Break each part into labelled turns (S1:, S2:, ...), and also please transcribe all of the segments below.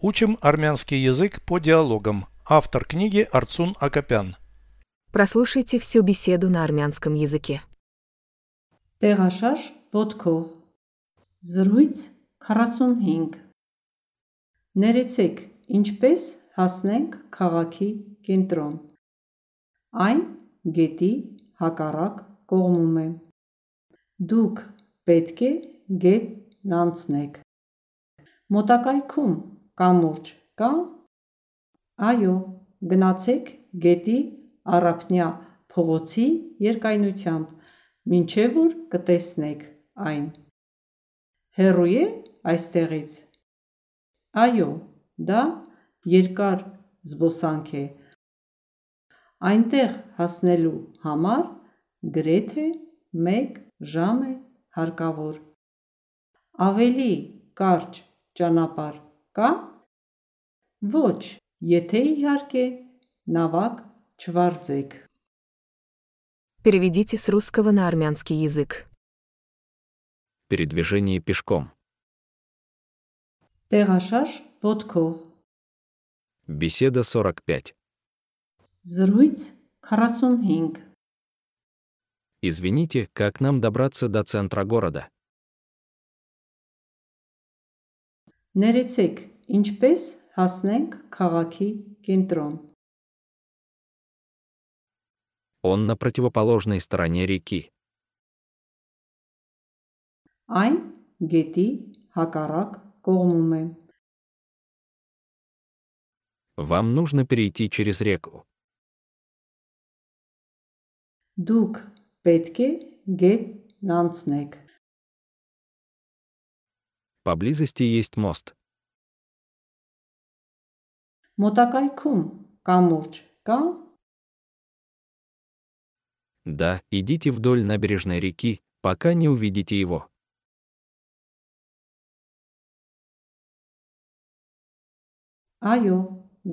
S1: Учим армянский язык по диалогам. Автор книги Арцун Акопян.
S2: Прослушайте всю беседу на армянском языке.
S3: Տեղաշարժ ոտքով Զրույց 45 Ներեցեք, ինչպես հասնենք քաղաքի կենտրոն։ Այն գետի հակառակ կողմում է։ Դուք պետք է գետն անցնեք։ Մոտակայքում կամուրջ կա։ Այո, գնացեք գետի առափնյա փողոցի երկայնությամբ, մինչև որ կտեսնեք այն։ Հեռու է այստեղից։ Այո, դա երկար զբոսանք է։ Այնտեղ հասնելու համար գրեթե 1 ժամ է հարկավոր։ Ավելի կարճ ճանապարհ կա։ Ոչ, եթե իհարկե նավակ չվարձեք։
S2: Переведите с русского на армянский язык.
S4: Передвижение пешком.
S3: Տեղաշարժ ոտքով
S4: Беседа 45.
S3: Զրույց 45
S4: Извините, как нам добраться до центра города?
S3: Ներեցեք, ինչպես հասնենք քաղաքի կենտրոն։
S4: Он на противоположной стороне реки.
S3: Այն գետի հակառակ կողմում է։
S4: Вам нужно перейти через реку.
S3: Դուք պետք է գետն անցնեք։
S4: Поблизости есть мост.
S3: Մոտակայքում կամուրջ կա։
S4: Да, идите вдоль набережной реки, пока не увидите его.
S3: Այո,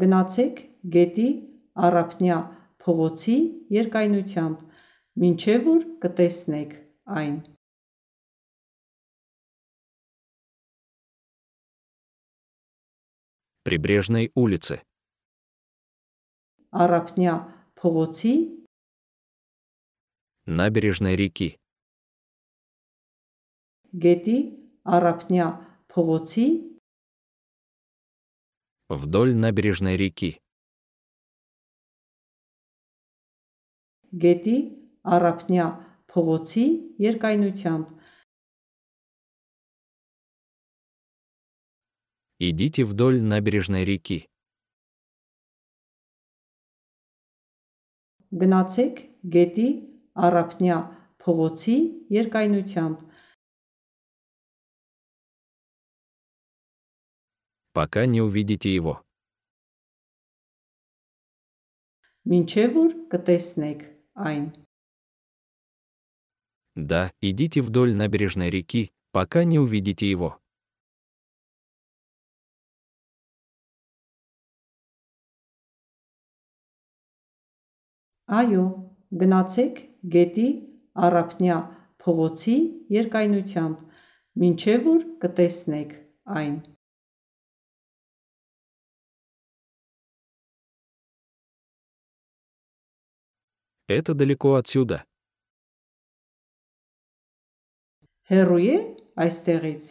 S3: գնացեք գետի առափնյա փողոցի երկայնությամբ, մինչև որ կտեսնեք այն։
S4: Прибрежной улицы.
S3: Առափնյա փողոցի
S4: Набережной реки.
S3: գետի առափնյա փողոցի
S4: Вдоль набережной реки.
S3: գետի առափնյա փողոցի երկայնությամբ,
S4: Идите вдоль набережной реки.
S3: գնացեք գետի առափնյա փողոցի երկայնությամբ,
S4: пока не увидите его.
S3: մինչև որ կտեսնեք այն։
S4: Да, идите вдоль набережной реки, пока не увидите его.
S3: Այո, գնացեք գետի առափնյա փողոցի երկայնությամբ, մինչև որ կտեսնեք այն։
S4: Это далеко отсюда.
S3: Հեռու է այստեղից։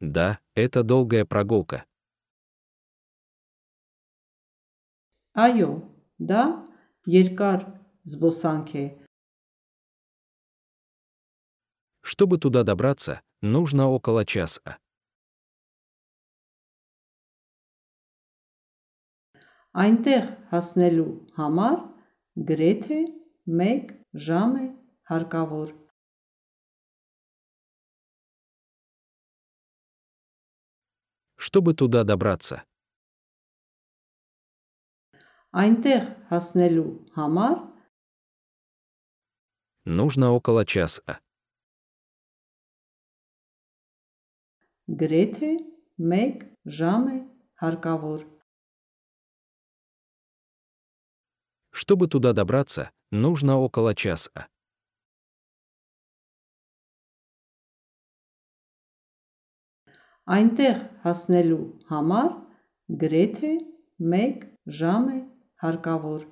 S4: Да, это долгая прогулка.
S3: Այո, դա երկար զբոսանք է։
S4: Чтобы туда добраться, нужно около часа.
S3: Այնտեղ հասնելու համար գրեթե 1 ժամ է հարկավոր։
S4: Чтобы туда добраться,
S3: Այնտեղ հասնելու համար
S4: нужно около часа.
S3: գրեթե 1 ժամ է հարկավոր։
S4: Чтобы туда добраться, нужно около часа.
S3: Այնտեղ հասնելու համար գրեթե 1 ժամ է հարկավոր։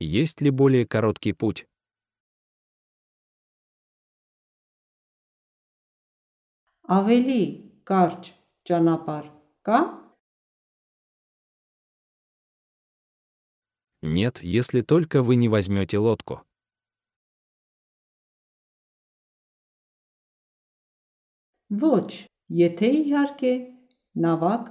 S4: Есть ли более короткий путь?
S3: Ավելի կարճ ճանապարհ կա։
S4: Нет, если только вы не возьмете лодку.
S3: Ոչ, եթե իհարկե նավակ